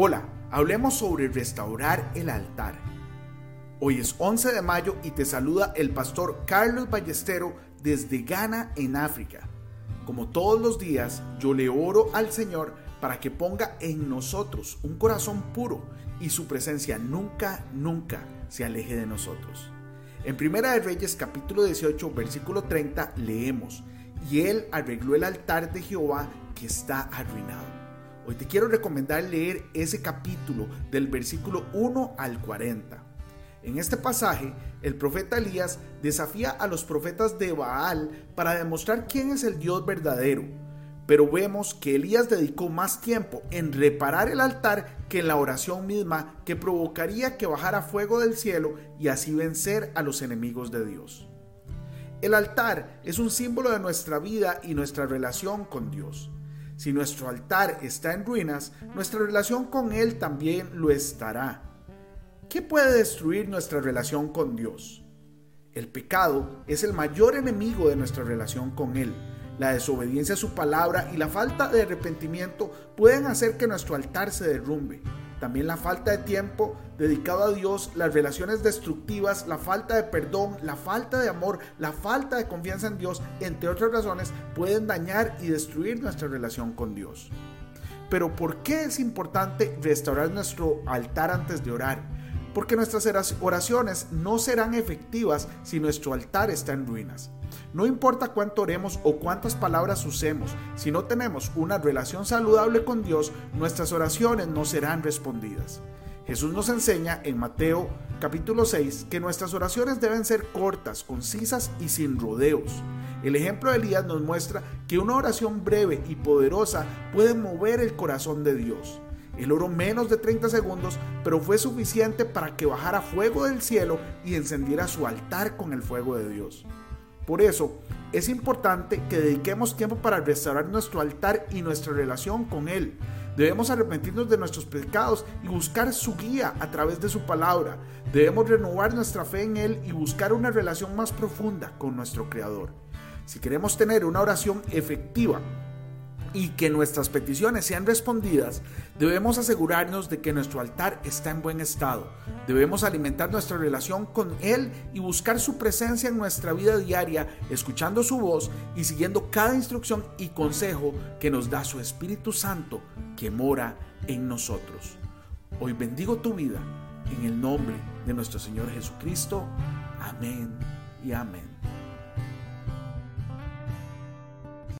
Hola, hablemos sobre restaurar el altar. Hoy es 11 de mayo y te saluda el pastor Carlos Ballestero desde Ghana en África. Como todos los días, yo le oro al Señor para que ponga en nosotros un corazón puro y su presencia nunca, nunca se aleje de nosotros. En Primera de Reyes capítulo 18 versículo 30 leemos, y él arregló el altar de Jehová que está arruinado. Hoy te quiero recomendar leer ese capítulo del versículo 1 al 40. En este pasaje, el profeta Elías desafía a los profetas de Baal para demostrar quién es el Dios verdadero. Pero vemos que Elías dedicó más tiempo en reparar el altar que en la oración misma que provocaría que bajara fuego del cielo y así vencer a los enemigos de Dios. El altar es un símbolo de nuestra vida y nuestra relación con Dios. Si nuestro altar está en ruinas, nuestra relación con Él también lo estará. ¿Qué puede destruir nuestra relación con Dios? El pecado es el mayor enemigo de nuestra relación con Él. La desobediencia a su palabra y la falta de arrepentimiento pueden hacer que nuestro altar se derrumbe. También la falta de tiempo dedicado a Dios, las relaciones destructivas, la falta de perdón, la falta de amor, la falta de confianza en Dios, entre otras razones, pueden dañar y destruir nuestra relación con Dios. Pero ¿por qué es importante restaurar nuestro altar antes de orar? Porque nuestras oraciones no serán efectivas si nuestro altar está en ruinas. No importa cuánto oremos o cuántas palabras usemos, si no tenemos una relación saludable con Dios, nuestras oraciones no serán respondidas. Jesús nos enseña en Mateo capítulo 6 que nuestras oraciones deben ser cortas, concisas y sin rodeos. El ejemplo de Elías nos muestra que una oración breve y poderosa puede mover el corazón de Dios. Él oró menos de 30 segundos, pero fue suficiente para que bajara fuego del cielo y encendiera su altar con el fuego de Dios. Por eso, es importante que dediquemos tiempo para restaurar nuestro altar y nuestra relación con Él. Debemos arrepentirnos de nuestros pecados y buscar su guía a través de su palabra. Debemos renovar nuestra fe en Él y buscar una relación más profunda con nuestro Creador. Si queremos tener una oración efectiva, y que nuestras peticiones sean respondidas, debemos asegurarnos de que nuestro altar está en buen estado. Debemos alimentar nuestra relación con Él y buscar su presencia en nuestra vida diaria, escuchando su voz y siguiendo cada instrucción y consejo que nos da su Espíritu Santo que mora en nosotros. Hoy bendigo tu vida en el nombre de nuestro Señor Jesucristo. Amén y amén.